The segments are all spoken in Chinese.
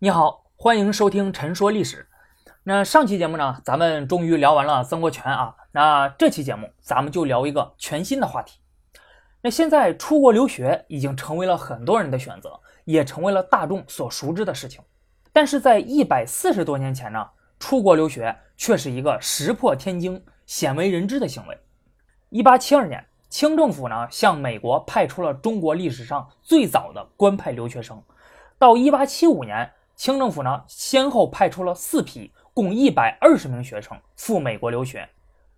你好，欢迎收听《陈说历史》。那上期节目呢，咱们终于聊完了曾国荃啊。那这期节目，咱们就聊一个全新的话题。那现在出国留学已经成为了很多人的选择，也成为了大众所熟知的事情。但是在一百四十多年前呢，出国留学却是一个石破天惊、鲜为人知的行为。一八七二年，清政府呢向美国派出了中国历史上最早的官派留学生。到一八七五年。清政府呢，先后派出了四批，共一百二十名学生赴美国留学。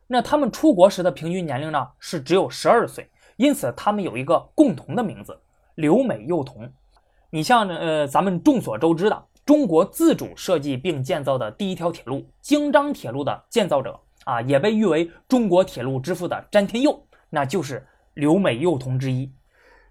那他们出国时的平均年龄呢，是只有十二岁，因此他们有一个共同的名字——留美幼童。你像呃，咱们众所周知的中国自主设计并建造的第一条铁路京张铁路的建造者啊，也被誉为中国铁路之父的詹天佑，那就是留美幼童之一。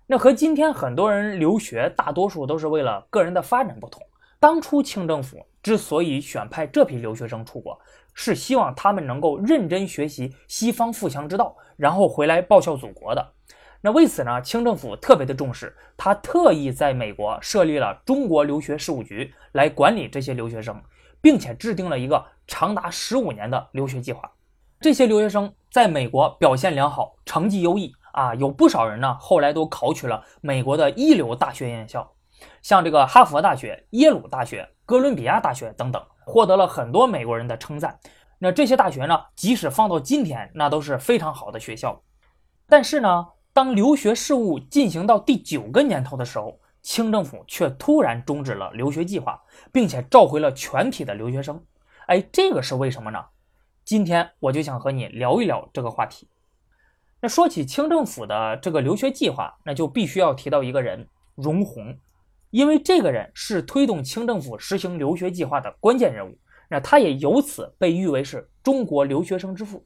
那和今天很多人留学，大多数都是为了个人的发展不同。当初清政府之所以选派这批留学生出国，是希望他们能够认真学习西方富强之道，然后回来报效祖国的。那为此呢，清政府特别的重视，他特意在美国设立了中国留学事务局来管理这些留学生，并且制定了一个长达十五年的留学计划。这些留学生在美国表现良好，成绩优异啊，有不少人呢后来都考取了美国的一流大学院校。像这个哈佛大学、耶鲁大学、哥伦比亚大学等等，获得了很多美国人的称赞。那这些大学呢，即使放到今天，那都是非常好的学校。但是呢，当留学事务进行到第九个年头的时候，清政府却突然终止了留学计划，并且召回了全体的留学生。哎，这个是为什么呢？今天我就想和你聊一聊这个话题。那说起清政府的这个留学计划，那就必须要提到一个人——荣闳。因为这个人是推动清政府实行留学计划的关键人物，那他也由此被誉为是中国留学生之父。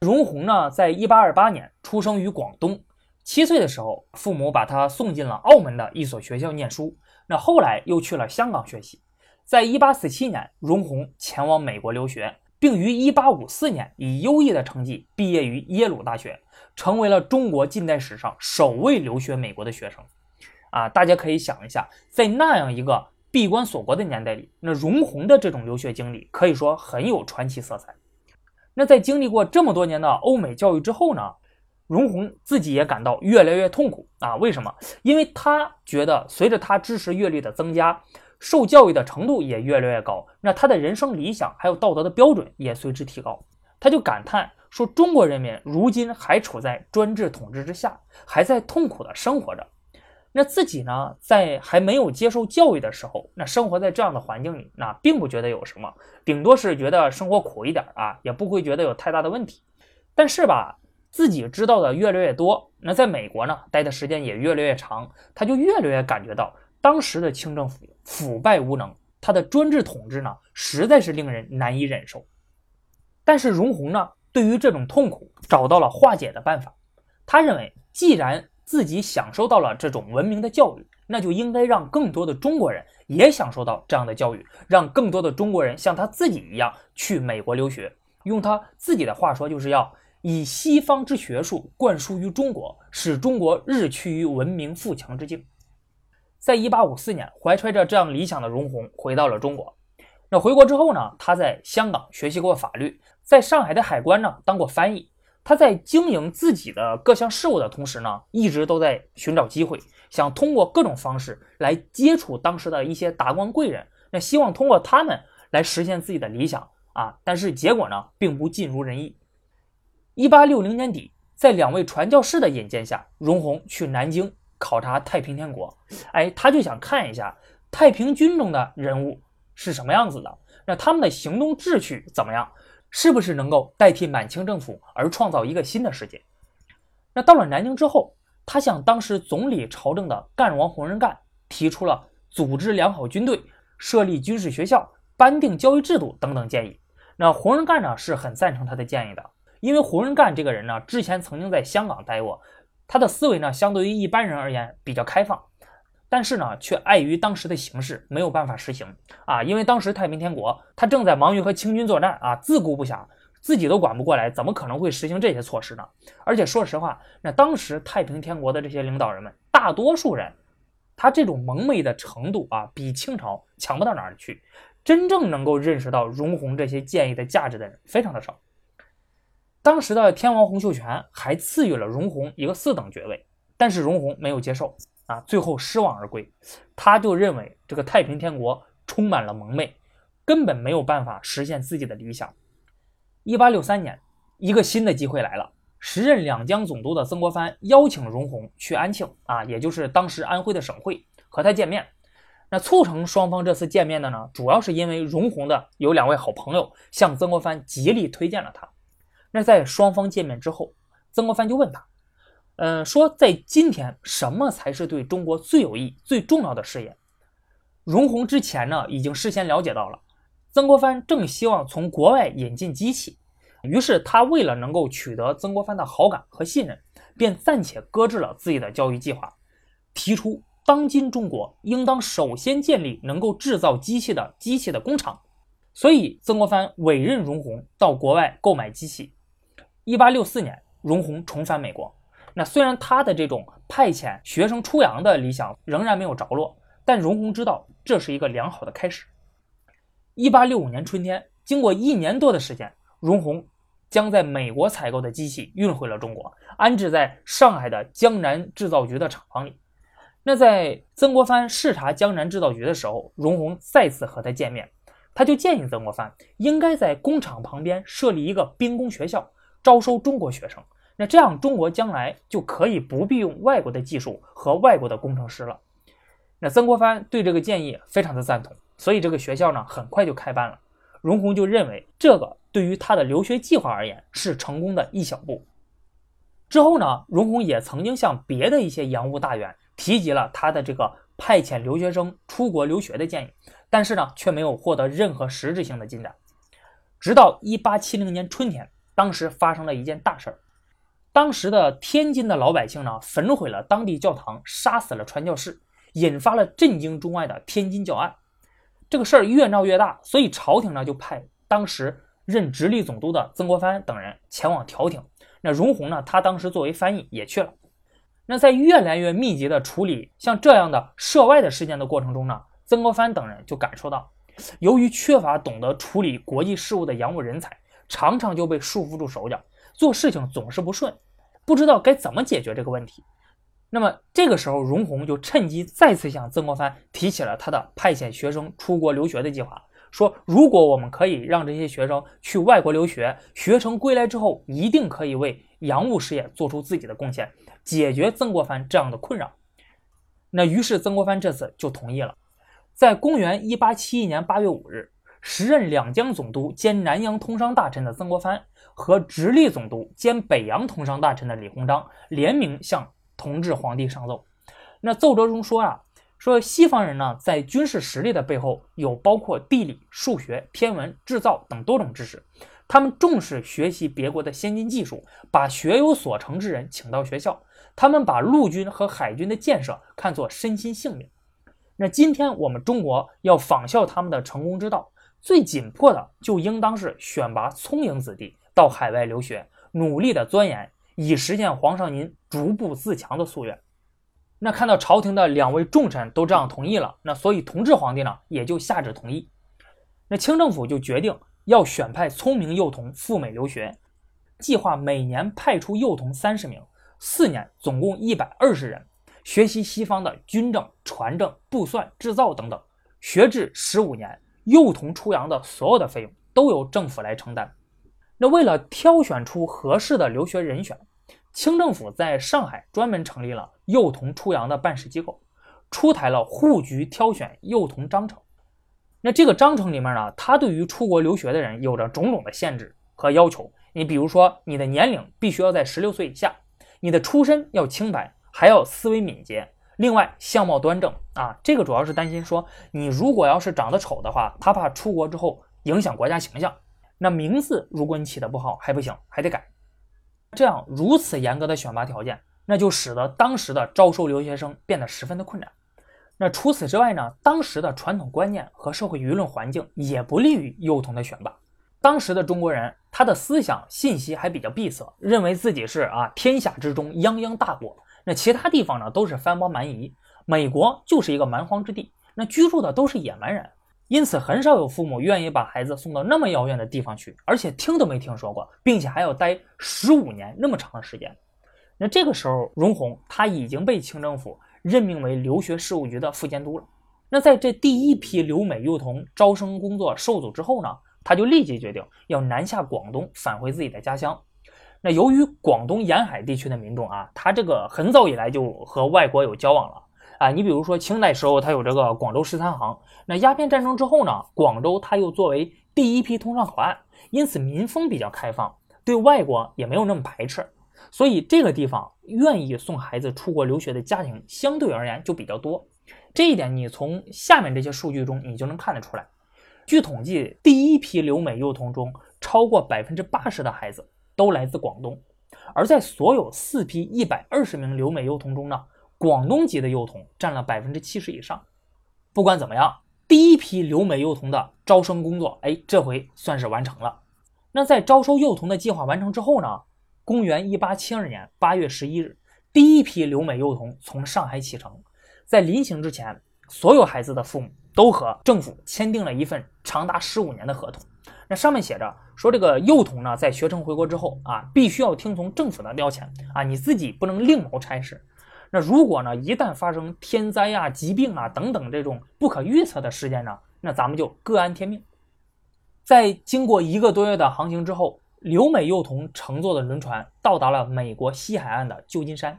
荣闳呢，在一八二八年出生于广东，七岁的时候，父母把他送进了澳门的一所学校念书，那后来又去了香港学习。在一八四七年，荣闳前往美国留学，并于一八五四年以优异的成绩毕业于耶鲁大学，成为了中国近代史上首位留学美国的学生。啊，大家可以想一下，在那样一个闭关锁国的年代里，那荣闳的这种留学经历可以说很有传奇色彩。那在经历过这么多年的欧美教育之后呢，荣闳自己也感到越来越痛苦啊。为什么？因为他觉得随着他知识阅历的增加，受教育的程度也越来越高，那他的人生理想还有道德的标准也随之提高。他就感叹说：“中国人民如今还处在专制统治之下，还在痛苦的生活着。”那自己呢，在还没有接受教育的时候，那生活在这样的环境里，那并不觉得有什么，顶多是觉得生活苦一点啊，也不会觉得有太大的问题。但是吧，自己知道的越来越多，那在美国呢，待的时间也越来越长，他就越来越感觉到当时的清政府腐败无能，他的专制统治呢，实在是令人难以忍受。但是荣闳呢，对于这种痛苦找到了化解的办法，他认为，既然自己享受到了这种文明的教育，那就应该让更多的中国人也享受到这样的教育，让更多的中国人像他自己一样去美国留学。用他自己的话说，就是要以西方之学术灌输于中国，使中国日趋于文明富强之境。在一八五四年，怀揣着这样理想的荣闳回到了中国。那回国之后呢，他在香港学习过法律，在上海的海关呢当过翻译。他在经营自己的各项事务的同时呢，一直都在寻找机会，想通过各种方式来接触当时的一些达官贵人，那希望通过他们来实现自己的理想啊。但是结果呢，并不尽如人意。一八六零年底，在两位传教士的引荐下，荣闳去南京考察太平天国，哎，他就想看一下太平军中的人物是什么样子的，那他们的行动秩序怎么样？是不是能够代替满清政府而创造一个新的世界？那到了南京之后，他向当时总理朝政的干王洪仁玕提出了组织良好军队、设立军事学校、颁定教育制度等等建议。那洪仁玕呢是很赞成他的建议的，因为洪仁玕这个人呢之前曾经在香港待过，他的思维呢相对于一般人而言比较开放。但是呢，却碍于当时的形势，没有办法实行啊！因为当时太平天国他正在忙于和清军作战啊，自顾不暇，自己都管不过来，怎么可能会实行这些措施呢？而且说实话，那当时太平天国的这些领导人们，大多数人他这种蒙昧的程度啊，比清朝强不到哪儿去。真正能够认识到容闳这些建议的价值的人非常的少。当时的天王洪秀全还赐予了容闳一个四等爵位，但是容闳没有接受啊，最后失望而归。他就认为这个太平天国充满了蒙昧，根本没有办法实现自己的理想。一八六三年，一个新的机会来了，时任两江总督的曾国藩邀请容闳去安庆啊，也就是当时安徽的省会，和他见面。那促成双方这次见面的呢，主要是因为容闳的有两位好朋友向曾国藩极力推荐了他。那在双方见面之后，曾国藩就问他，嗯，说在今天什么才是对中国最有益、最重要的事业？容闳之前呢已经事先了解到了，曾国藩正希望从国外引进机器，于是他为了能够取得曾国藩的好感和信任，便暂且搁置了自己的教育计划，提出。当今中国应当首先建立能够制造机器的机器的工厂，所以曾国藩委任容闳到国外购买机器。一八六四年，容闳重返美国。那虽然他的这种派遣学生出洋的理想仍然没有着落，但容闳知道这是一个良好的开始。一八六五年春天，经过一年多的时间，容闳将在美国采购的机器运回了中国，安置在上海的江南制造局的厂房里。那在曾国藩视察江南制造局的时候，容闳再次和他见面，他就建议曾国藩应该在工厂旁边设立一个兵工学校，招收中国学生。那这样中国将来就可以不必用外国的技术和外国的工程师了。那曾国藩对这个建议非常的赞同，所以这个学校呢很快就开办了。容闳就认为这个对于他的留学计划而言是成功的一小步。之后呢，容闳也曾经向别的一些洋务大员。提及了他的这个派遣留学生出国留学的建议，但是呢，却没有获得任何实质性的进展。直到一八七零年春天，当时发生了一件大事儿。当时的天津的老百姓呢，焚毁了当地教堂，杀死了传教士，引发了震惊中外的天津教案。这个事儿越闹越大，所以朝廷呢就派当时任直隶总督的曾国藩等人前往调停。那容闳呢，他当时作为翻译也去了。那在越来越密集的处理像这样的涉外的事件的过程中呢，曾国藩等人就感受到，由于缺乏懂得处理国际事务的洋务人才，常常就被束缚住手脚，做事情总是不顺，不知道该怎么解决这个问题。那么这个时候，容闳就趁机再次向曾国藩提起了他的派遣学生出国留学的计划，说如果我们可以让这些学生去外国留学，学成归来之后，一定可以为洋务事业做出自己的贡献。解决曾国藩这样的困扰，那于是曾国藩这次就同意了。在公元一八七一年八月五日，时任两江总督兼南洋通商大臣的曾国藩和直隶总督兼北洋通商大臣的李鸿章联名向同治皇帝上奏。那奏折中说啊，说西方人呢在军事实力的背后有包括地理、数学、天文、制造等多种知识。他们重视学习别国的先进技术，把学有所成之人请到学校。他们把陆军和海军的建设看作身心性命。那今天我们中国要仿效他们的成功之道，最紧迫的就应当是选拔聪颖子弟到海外留学，努力的钻研，以实现皇上您逐步自强的夙愿。那看到朝廷的两位重臣都这样同意了，那所以同治皇帝呢也就下旨同意。那清政府就决定。要选派聪明幼童赴美留学，计划每年派出幼童三十名，四年总共一百二十人，学习西方的军政、船政、布算、制造等等，学制十五年。幼童出洋的所有的费用都由政府来承担。那为了挑选出合适的留学人选，清政府在上海专门成立了幼童出洋的办事机构，出台了户局挑选幼童章程。那这个章程里面呢，它对于出国留学的人有着种种的限制和要求。你比如说，你的年龄必须要在十六岁以下，你的出身要清白，还要思维敏捷，另外相貌端正啊。这个主要是担心说，你如果要是长得丑的话，他怕出国之后影响国家形象。那名字如果你起的不好还不行，还得改。这样如此严格的选拔条件，那就使得当时的招收留学生变得十分的困难。那除此之外呢？当时的传统观念和社会舆论环境也不利于幼童的选拔。当时的中国人，他的思想信息还比较闭塞，认为自己是啊天下之中泱泱大国，那其他地方呢都是藩邦蛮夷，美国就是一个蛮荒之地，那居住的都是野蛮人，因此很少有父母愿意把孩子送到那么遥远的地方去，而且听都没听说过，并且还要待十五年那么长的时间。那这个时候，荣宏他已经被清政府任命为留学事务局的副监督了。那在这第一批留美幼童招生工作受阻之后呢，他就立即决定要南下广东，返回自己的家乡。那由于广东沿海地区的民众啊，他这个很早以来就和外国有交往了啊。你比如说清代时候，他有这个广州十三行。那鸦片战争之后呢，广州他又作为第一批通商口岸，因此民风比较开放，对外国也没有那么排斥。所以这个地方愿意送孩子出国留学的家庭相对而言就比较多。这一点你从下面这些数据中你就能看得出来。据统计，第一批留美幼童中，超过百分之八十的孩子。都来自广东，而在所有四批一百二十名留美幼童中呢，广东籍的幼童占了百分之七十以上。不管怎么样，第一批留美幼童的招生工作，哎，这回算是完成了。那在招收幼童的计划完成之后呢，公元一八七二年八月十一日，第一批留美幼童从上海启程。在临行之前，所有孩子的父母都和政府签订了一份长达十五年的合同。那上面写着说，这个幼童呢，在学成回国之后啊，必须要听从政府的调遣啊，你自己不能另谋差事。那如果呢，一旦发生天灾呀、疾病啊等等这种不可预测的事件呢，那咱们就各安天命。在经过一个多月的航行之后，留美幼童乘坐的轮船到达了美国西海岸的旧金山。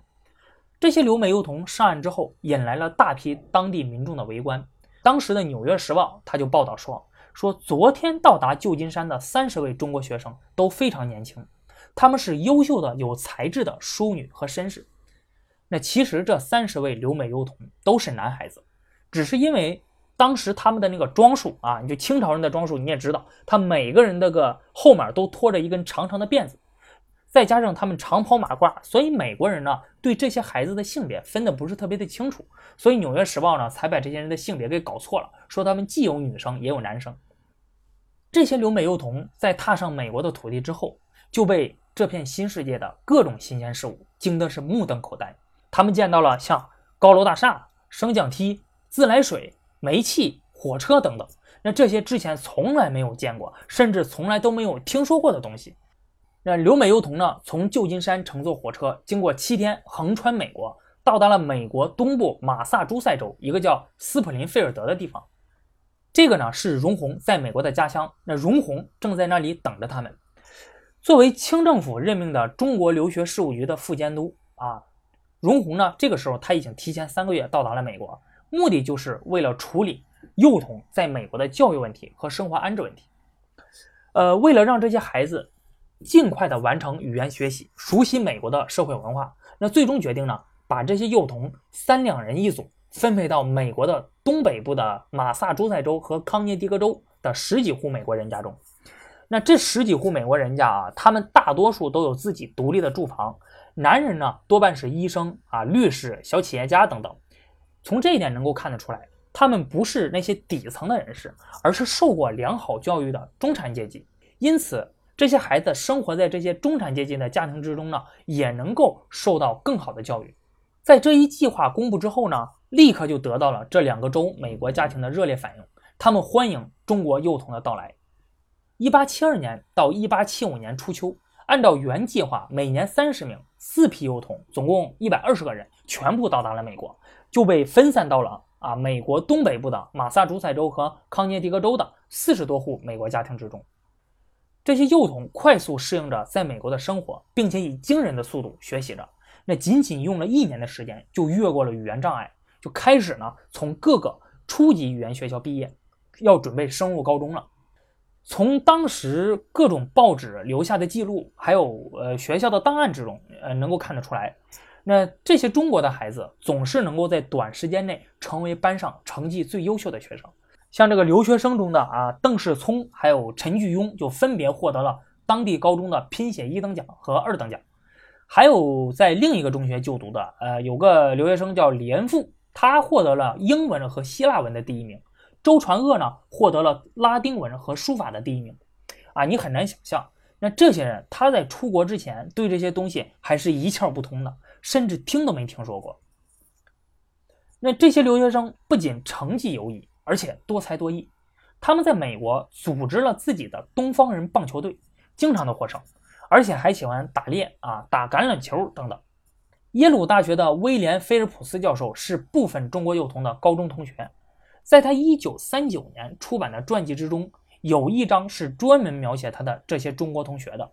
这些留美幼童上岸之后，引来了大批当地民众的围观。当时的《纽约时报》他就报道说。说昨天到达旧金山的三十位中国学生都非常年轻，他们是优秀的、有才智的淑女和绅士。那其实这三十位留美幼童都是男孩子，只是因为当时他们的那个装束啊，你就清朝人的装束你也知道，他每个人那个后面都拖着一根长长的辫子。再加上他们长袍马褂，所以美国人呢对这些孩子的性别分的不是特别的清楚，所以《纽约时报》呢才把这些人的性别给搞错了，说他们既有女生也有男生。这些留美幼童在踏上美国的土地之后，就被这片新世界的各种新鲜事物惊得是目瞪口呆。他们见到了像高楼大厦、升降梯、自来水、煤气、火车等等，那这些之前从来没有见过，甚至从来都没有听说过的东西。那留美幼童呢？从旧金山乘坐火车，经过七天横穿美国，到达了美国东部马萨诸塞州一个叫斯普林菲尔德的地方。这个呢是荣宏在美国的家乡。那荣宏正在那里等着他们。作为清政府任命的中国留学事务局的副监督啊，荣宏呢这个时候他已经提前三个月到达了美国，目的就是为了处理幼童在美国的教育问题和生活安置问题。呃，为了让这些孩子。尽快的完成语言学习，熟悉美国的社会文化。那最终决定呢，把这些幼童三两人一组，分配到美国的东北部的马萨诸塞州和康涅狄格州的十几户美国人家中。那这十几户美国人家啊，他们大多数都有自己独立的住房，男人呢多半是医生啊、律师、小企业家等等。从这一点能够看得出来，他们不是那些底层的人士，而是受过良好教育的中产阶级。因此。这些孩子生活在这些中产阶级的家庭之中呢，也能够受到更好的教育。在这一计划公布之后呢，立刻就得到了这两个州美国家庭的热烈反应，他们欢迎中国幼童的到来。一八七二年到一八七五年初秋，按照原计划，每年三十名，四批幼童，总共一百二十个人，全部到达了美国，就被分散到了啊美国东北部的马萨诸塞州和康涅狄格州的四十多户美国家庭之中。这些幼童快速适应着在美国的生活，并且以惊人的速度学习着。那仅仅用了一年的时间，就越过了语言障碍，就开始呢从各个初级语言学校毕业，要准备升入高中了。从当时各种报纸留下的记录，还有呃学校的档案之中，呃能够看得出来，那这些中国的孩子总是能够在短时间内成为班上成绩最优秀的学生。像这个留学生中的啊，邓世聪还有陈巨庸就分别获得了当地高中的拼写一等奖和二等奖，还有在另一个中学就读的，呃，有个留学生叫李恩富，他获得了英文和希腊文的第一名。周传鄂呢，获得了拉丁文和书法的第一名。啊，你很难想象，那这些人他在出国之前对这些东西还是一窍不通的，甚至听都没听说过。那这些留学生不仅成绩优异，而且多才多艺。他们在美国组织了自己的东方人棒球队，经常的获胜，而且还喜欢打猎啊、打橄榄球等等。耶鲁大学的威廉·菲尔普斯教授是部分中国幼童的高中同学，在他1939年出版的传记之中，有一章是专门描写他的这些中国同学的。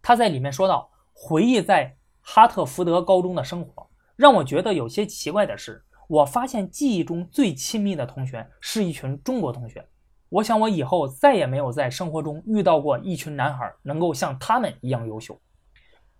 他在里面说到，回忆在哈特福德高中的生活，让我觉得有些奇怪的是，我发现记忆中最亲密的同学是一群中国同学。我想，我以后再也没有在生活中遇到过一群男孩能够像他们一样优秀。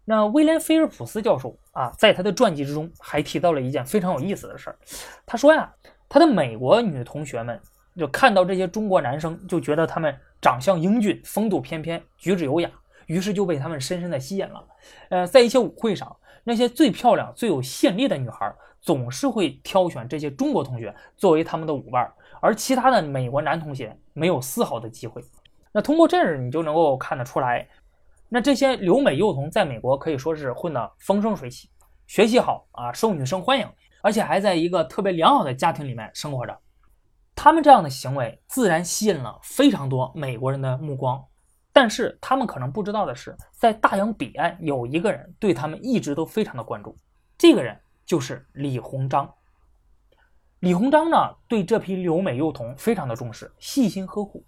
那威廉·菲尔普斯教授啊，在他的传记之中还提到了一件非常有意思的事儿。他说呀，他的美国女同学们就看到这些中国男生，就觉得他们长相英俊、风度翩翩、举止优雅，于是就被他们深深的吸引了。呃，在一些舞会上，那些最漂亮、最有吸引力的女孩总是会挑选这些中国同学作为他们的舞伴。而其他的美国男同学没有丝毫的机会。那通过这儿，你就能够看得出来，那这些留美幼童在美国可以说是混得风生水起，学习好啊，受女生欢迎，而且还在一个特别良好的家庭里面生活着。他们这样的行为自然吸引了非常多美国人的目光。但是他们可能不知道的是，在大洋彼岸有一个人对他们一直都非常的关注，这个人就是李鸿章。李鸿章呢，对这批留美幼童非常的重视，细心呵护。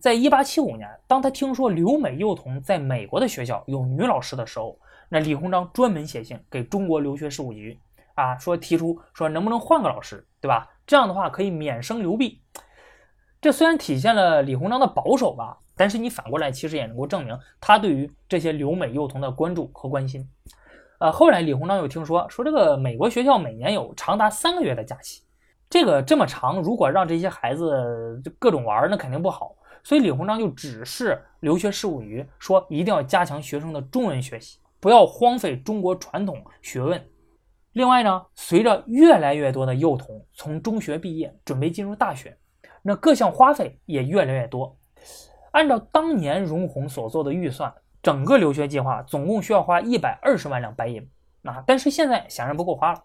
在一八七五年，当他听说留美幼童在美国的学校有女老师的时候，那李鸿章专门写信给中国留学事务局，啊，说提出说能不能换个老师，对吧？这样的话可以免生流弊。这虽然体现了李鸿章的保守吧，但是你反过来其实也能够证明他对于这些留美幼童的关注和关心。呃，后来李鸿章又听说，说这个美国学校每年有长达三个月的假期。这个这么长，如果让这些孩子就各种玩，那肯定不好。所以李鸿章就指示留学事务局说，一定要加强学生的中文学习，不要荒废中国传统学问。另外呢，随着越来越多的幼童从中学毕业，准备进入大学，那各项花费也越来越多。按照当年荣闳所做的预算，整个留学计划总共需要花一百二十万两白银啊，但是现在显然不够花了。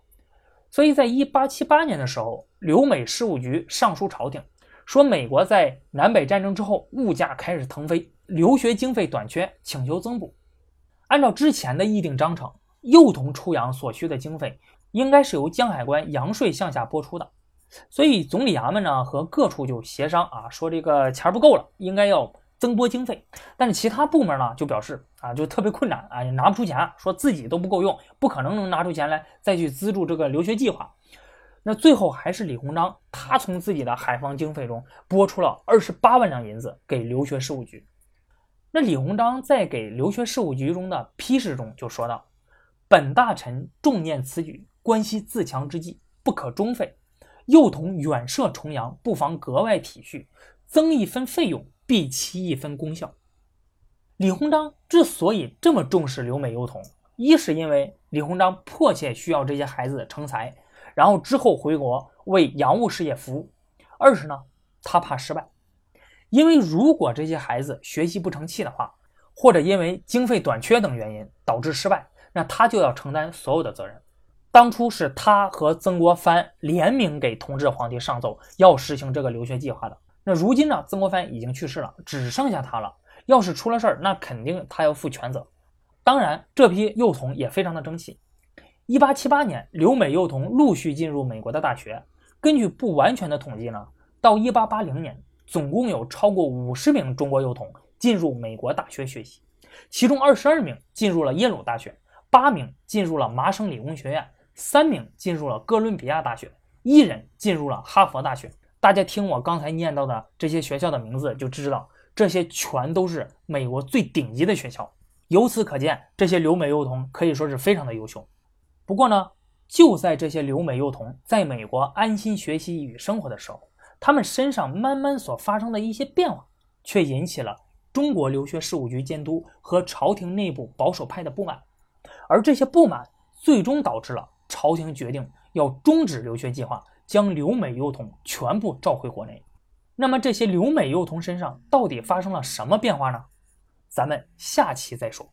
所以在一八七八年的时候，留美事务局上书朝廷，说美国在南北战争之后物价开始腾飞，留学经费短缺，请求增补。按照之前的议定章程，幼童出洋所需的经费应该是由江海关洋税向下拨出的。所以总理衙门呢和各处就协商啊，说这个钱不够了，应该要。增拨经费，但是其他部门呢就表示啊，就特别困难啊，也拿不出钱，说自己都不够用，不可能能拿出钱来再去资助这个留学计划。那最后还是李鸿章，他从自己的海防经费中拨出了二十八万两银子给留学事务局。那李鸿章在给留学事务局中的批示中就说道：“本大臣重念此举，关系自强之计，不可中废。幼童远涉重洋，不妨格外体恤，增一分费用。”必其一分功效。李鸿章之所以这么重视留美幼童，一是因为李鸿章迫切需要这些孩子成才，然后之后回国为洋务事业服务；二是呢，他怕失败，因为如果这些孩子学习不成器的话，或者因为经费短缺等原因导致失败，那他就要承担所有的责任。当初是他和曾国藩联名给同治皇帝上奏，要实行这个留学计划的。那如今呢？曾国藩已经去世了，只剩下他了。要是出了事儿，那肯定他要负全责。当然，这批幼童也非常的争气。一八七八年，留美幼童陆续进入美国的大学。根据不完全的统计呢，到一八八零年，总共有超过五十名中国幼童进入美国大学学习，其中二十二名进入了耶鲁大学，八名进入了麻省理工学院，三名进入了哥伦比亚大学，一人进入了哈佛大学。大家听我刚才念到的这些学校的名字，就知道这些全都是美国最顶级的学校。由此可见，这些留美幼童可以说是非常的优秀。不过呢，就在这些留美幼童在美国安心学习与生活的时候，他们身上慢慢所发生的一些变化，却引起了中国留学事务局监督和朝廷内部保守派的不满。而这些不满，最终导致了朝廷决定要终止留学计划。将留美幼童全部召回国内，那么这些留美幼童身上到底发生了什么变化呢？咱们下期再说。